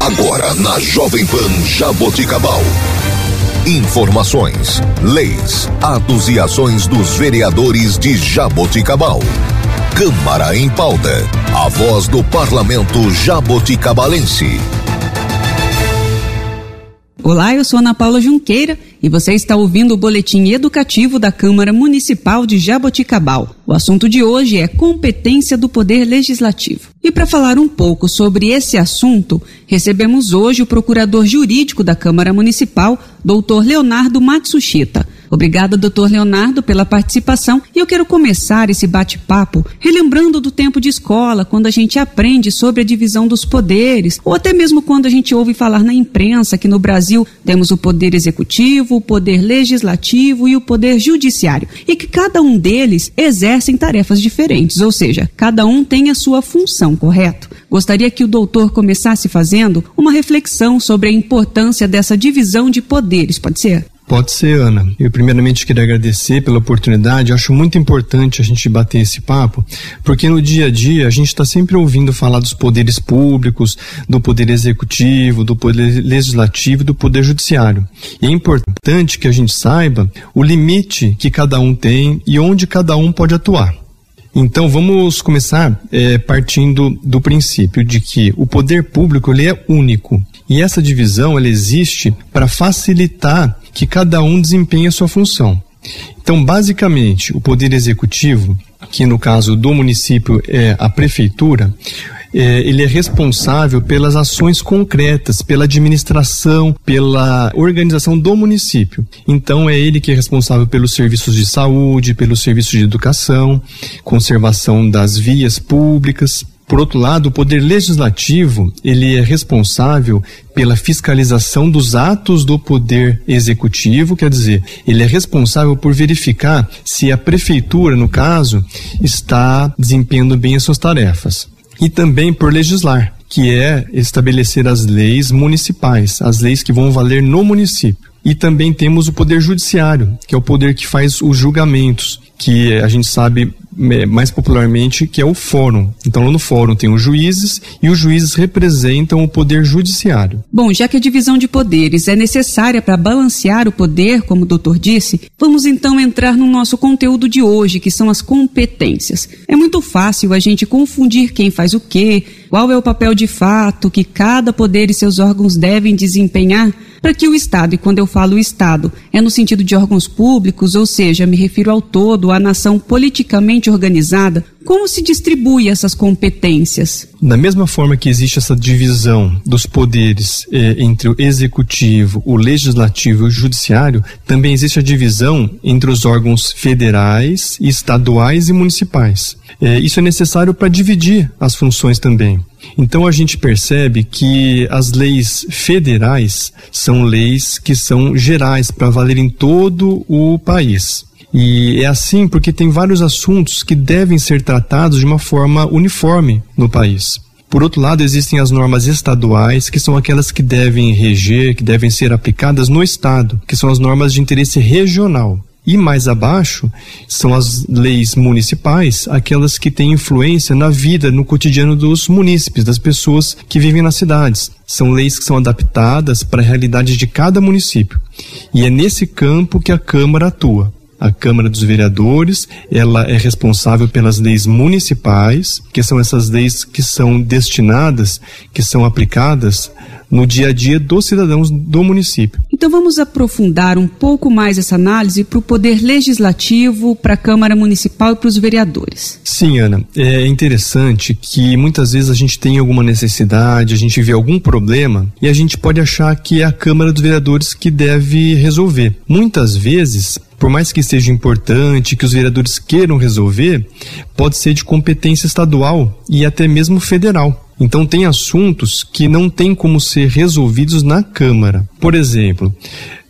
Agora na Jovem Pan Jaboticabal. Informações, leis, atos e ações dos vereadores de Jaboticabal. Câmara em pauta. A voz do parlamento jaboticabalense. Olá, eu sou Ana Paula Junqueira e você está ouvindo o boletim educativo da Câmara Municipal de Jaboticabal. O assunto de hoje é competência do Poder Legislativo. E para falar um pouco sobre esse assunto, recebemos hoje o procurador jurídico da Câmara Municipal, doutor Leonardo Matsushita. Obrigada, doutor Leonardo, pela participação. E eu quero começar esse bate-papo relembrando do tempo de escola, quando a gente aprende sobre a divisão dos poderes, ou até mesmo quando a gente ouve falar na imprensa que no Brasil temos o poder executivo, o poder legislativo e o poder judiciário, e que cada um deles exercem tarefas diferentes, ou seja, cada um tem a sua função, correto? Gostaria que o doutor começasse fazendo uma reflexão sobre a importância dessa divisão de poderes, pode ser? Pode ser, Ana. Eu primeiramente queria agradecer pela oportunidade. Eu acho muito importante a gente bater esse papo, porque no dia a dia a gente está sempre ouvindo falar dos poderes públicos, do poder executivo, do poder legislativo do poder judiciário. E é importante que a gente saiba o limite que cada um tem e onde cada um pode atuar. Então vamos começar é, partindo do princípio de que o poder público ele é único e essa divisão ela existe para facilitar que cada um desempenhe a sua função. Então, basicamente, o poder executivo, que no caso do município é a prefeitura, é, ele é responsável pelas ações concretas, pela administração, pela organização do município. Então é ele que é responsável pelos serviços de saúde, pelos serviços de educação, conservação das vias públicas, por outro lado, o poder legislativo, ele é responsável pela fiscalização dos atos do poder executivo, quer dizer, ele é responsável por verificar se a prefeitura, no caso, está desempenhando bem as suas tarefas. E também por legislar, que é estabelecer as leis municipais, as leis que vão valer no município. E também temos o poder judiciário, que é o poder que faz os julgamentos, que a gente sabe mais popularmente, que é o fórum. Então, lá no fórum tem os juízes e os juízes representam o poder judiciário. Bom, já que a divisão de poderes é necessária para balancear o poder, como o doutor disse, vamos então entrar no nosso conteúdo de hoje, que são as competências. É muito fácil a gente confundir quem faz o quê, qual é o papel de fato que cada poder e seus órgãos devem desempenhar para que o Estado, e quando eu falo Estado, é no sentido de órgãos públicos, ou seja, me refiro ao todo, à nação politicamente organizada, como se distribui essas competências? Da mesma forma que existe essa divisão dos poderes eh, entre o executivo, o legislativo e o judiciário, também existe a divisão entre os órgãos federais, estaduais e municipais. Eh, isso é necessário para dividir as funções também. Então a gente percebe que as leis federais são leis que são gerais para valer em todo o país. E é assim porque tem vários assuntos que devem ser tratados de uma forma uniforme no país. Por outro lado, existem as normas estaduais, que são aquelas que devem reger, que devem ser aplicadas no Estado, que são as normas de interesse regional. E mais abaixo são as leis municipais, aquelas que têm influência na vida, no cotidiano dos munícipes, das pessoas que vivem nas cidades. São leis que são adaptadas para a realidade de cada município. E é nesse campo que a Câmara atua. A Câmara dos Vereadores, ela é responsável pelas leis municipais, que são essas leis que são destinadas, que são aplicadas no dia a dia dos cidadãos do município. Então vamos aprofundar um pouco mais essa análise para o poder legislativo, para a Câmara Municipal e para os vereadores. Sim, Ana. É interessante que muitas vezes a gente tem alguma necessidade, a gente vê algum problema e a gente pode achar que é a Câmara dos Vereadores que deve resolver. Muitas vezes por mais que seja importante, que os vereadores queiram resolver, pode ser de competência estadual e até mesmo federal. Então, tem assuntos que não tem como ser resolvidos na Câmara. Por exemplo,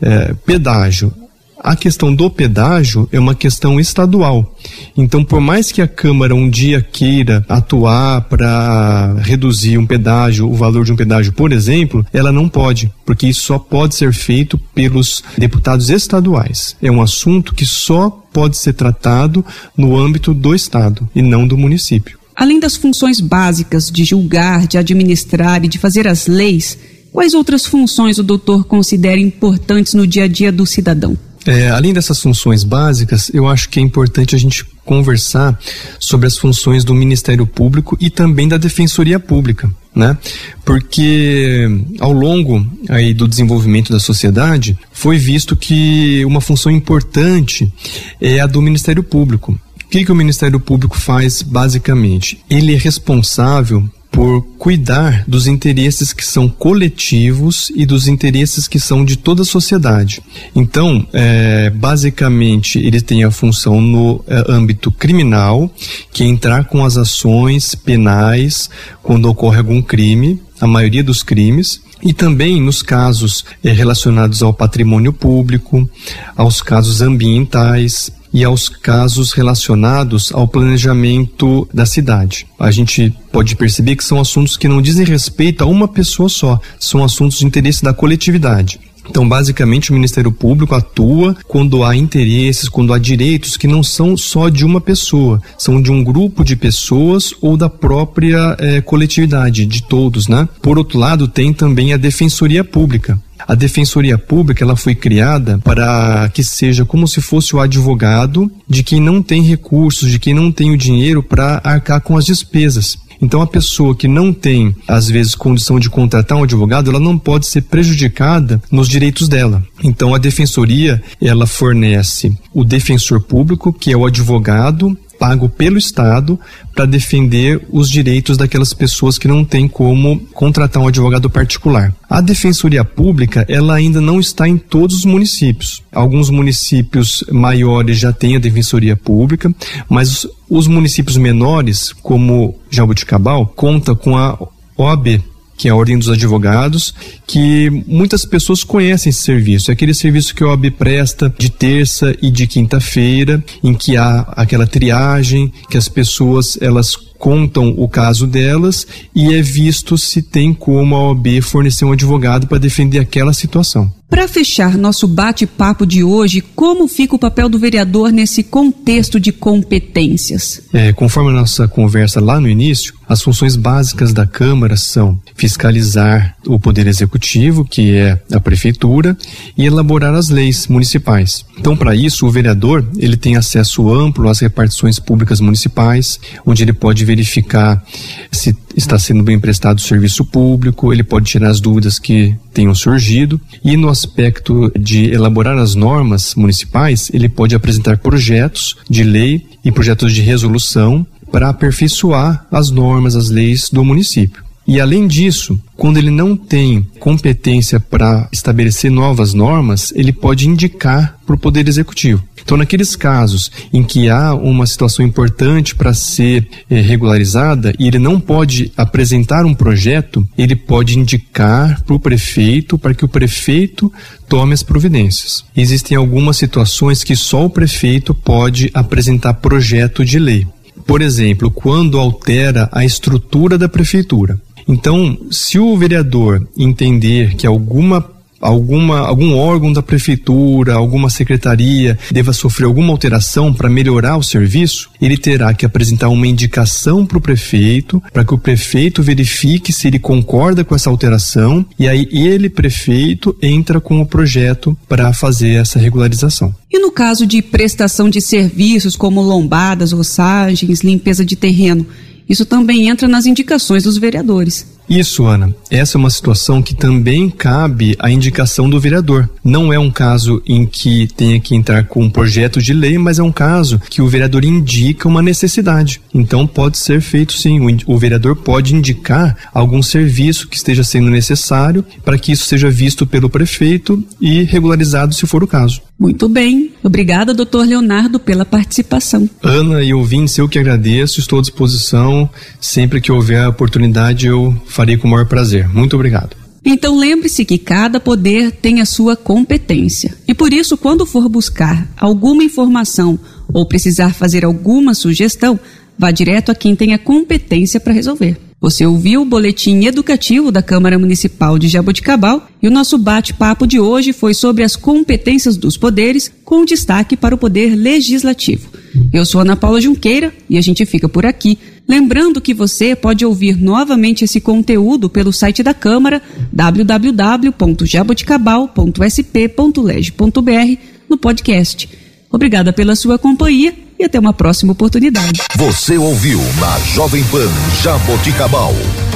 é, pedágio. A questão do pedágio é uma questão estadual. Então, por mais que a Câmara um dia queira atuar para reduzir um pedágio, o valor de um pedágio, por exemplo, ela não pode, porque isso só pode ser feito pelos deputados estaduais. É um assunto que só pode ser tratado no âmbito do Estado e não do município. Além das funções básicas de julgar, de administrar e de fazer as leis, quais outras funções o doutor considera importantes no dia a dia do cidadão? É, além dessas funções básicas, eu acho que é importante a gente conversar sobre as funções do Ministério Público e também da Defensoria Pública, né? Porque ao longo aí do desenvolvimento da sociedade foi visto que uma função importante é a do Ministério Público. O que, que o Ministério Público faz basicamente? Ele é responsável por cuidar dos interesses que são coletivos e dos interesses que são de toda a sociedade. Então, é, basicamente, ele tem a função no é, âmbito criminal, que é entrar com as ações penais quando ocorre algum crime, a maioria dos crimes, e também nos casos é, relacionados ao patrimônio público, aos casos ambientais, e aos casos relacionados ao planejamento da cidade. A gente pode perceber que são assuntos que não dizem respeito a uma pessoa só, são assuntos de interesse da coletividade. Então, basicamente, o Ministério Público atua quando há interesses, quando há direitos que não são só de uma pessoa, são de um grupo de pessoas ou da própria eh, coletividade, de todos, né? Por outro lado, tem também a Defensoria Pública. A Defensoria Pública ela foi criada para que seja como se fosse o advogado de quem não tem recursos, de quem não tem o dinheiro para arcar com as despesas. Então, a pessoa que não tem, às vezes, condição de contratar um advogado, ela não pode ser prejudicada nos direitos dela. Então, a defensoria, ela fornece o defensor público, que é o advogado pago pelo Estado para defender os direitos daquelas pessoas que não têm como contratar um advogado particular. A Defensoria Pública, ela ainda não está em todos os municípios. Alguns municípios maiores já têm a Defensoria Pública, mas os municípios menores, como Jabuticabal, conta com a OAB, que é a Ordem dos Advogados, que muitas pessoas conhecem esse serviço. É aquele serviço que a OAB presta de terça e de quinta-feira, em que há aquela triagem, que as pessoas elas contam o caso delas e é visto se tem como a OAB fornecer um advogado para defender aquela situação. Para fechar nosso bate-papo de hoje, como fica o papel do vereador nesse contexto de competências? É, conforme a nossa conversa lá no início, as funções básicas da Câmara são fiscalizar o Poder Executivo, que é a Prefeitura, e elaborar as leis municipais. Então, para isso, o vereador ele tem acesso amplo às repartições públicas municipais, onde ele pode verificar se está sendo bem prestado o serviço público, ele pode tirar as dúvidas que tenham surgido e no aspecto de elaborar as normas municipais, ele pode apresentar projetos de lei e projetos de resolução para aperfeiçoar as normas, as leis do município. E além disso, quando ele não tem competência para estabelecer novas normas, ele pode indicar para o Poder Executivo. Então, naqueles casos em que há uma situação importante para ser eh, regularizada e ele não pode apresentar um projeto, ele pode indicar para o prefeito para que o prefeito tome as providências. Existem algumas situações que só o prefeito pode apresentar projeto de lei. Por exemplo, quando altera a estrutura da prefeitura. Então, se o vereador entender que alguma alguma, algum órgão da prefeitura, alguma secretaria deva sofrer alguma alteração para melhorar o serviço, ele terá que apresentar uma indicação para o prefeito, para que o prefeito verifique se ele concorda com essa alteração e aí ele, prefeito, entra com o projeto para fazer essa regularização. E no caso de prestação de serviços como lombadas, ossagens, limpeza de terreno, isso também entra nas indicações dos vereadores. Isso, Ana. Essa é uma situação que também cabe à indicação do vereador. Não é um caso em que tenha que entrar com um projeto de lei, mas é um caso que o vereador indica uma necessidade. Então pode ser feito sim. O vereador pode indicar algum serviço que esteja sendo necessário para que isso seja visto pelo prefeito e regularizado se for o caso. Muito bem. Obrigada, doutor Leonardo, pela participação. Ana e ouvintes, eu que agradeço, estou à disposição. Sempre que houver a oportunidade, eu farei com o maior prazer. Muito obrigado. Então lembre-se que cada poder tem a sua competência. E por isso, quando for buscar alguma informação ou precisar fazer alguma sugestão, vá direto a quem tem a competência para resolver. Você ouviu o boletim educativo da Câmara Municipal de Jaboticabal e o nosso bate-papo de hoje foi sobre as competências dos poderes, com destaque para o poder legislativo. Eu sou Ana Paula Junqueira e a gente fica por aqui. Lembrando que você pode ouvir novamente esse conteúdo pelo site da Câmara www.jaboticabal.sp.leg.br no podcast. Obrigada pela sua companhia e até uma próxima oportunidade. Você ouviu na Jovem Pan Jaboticabal,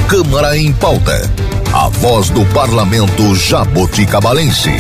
Câmara em Pauta, a voz do parlamento jaboticabalense.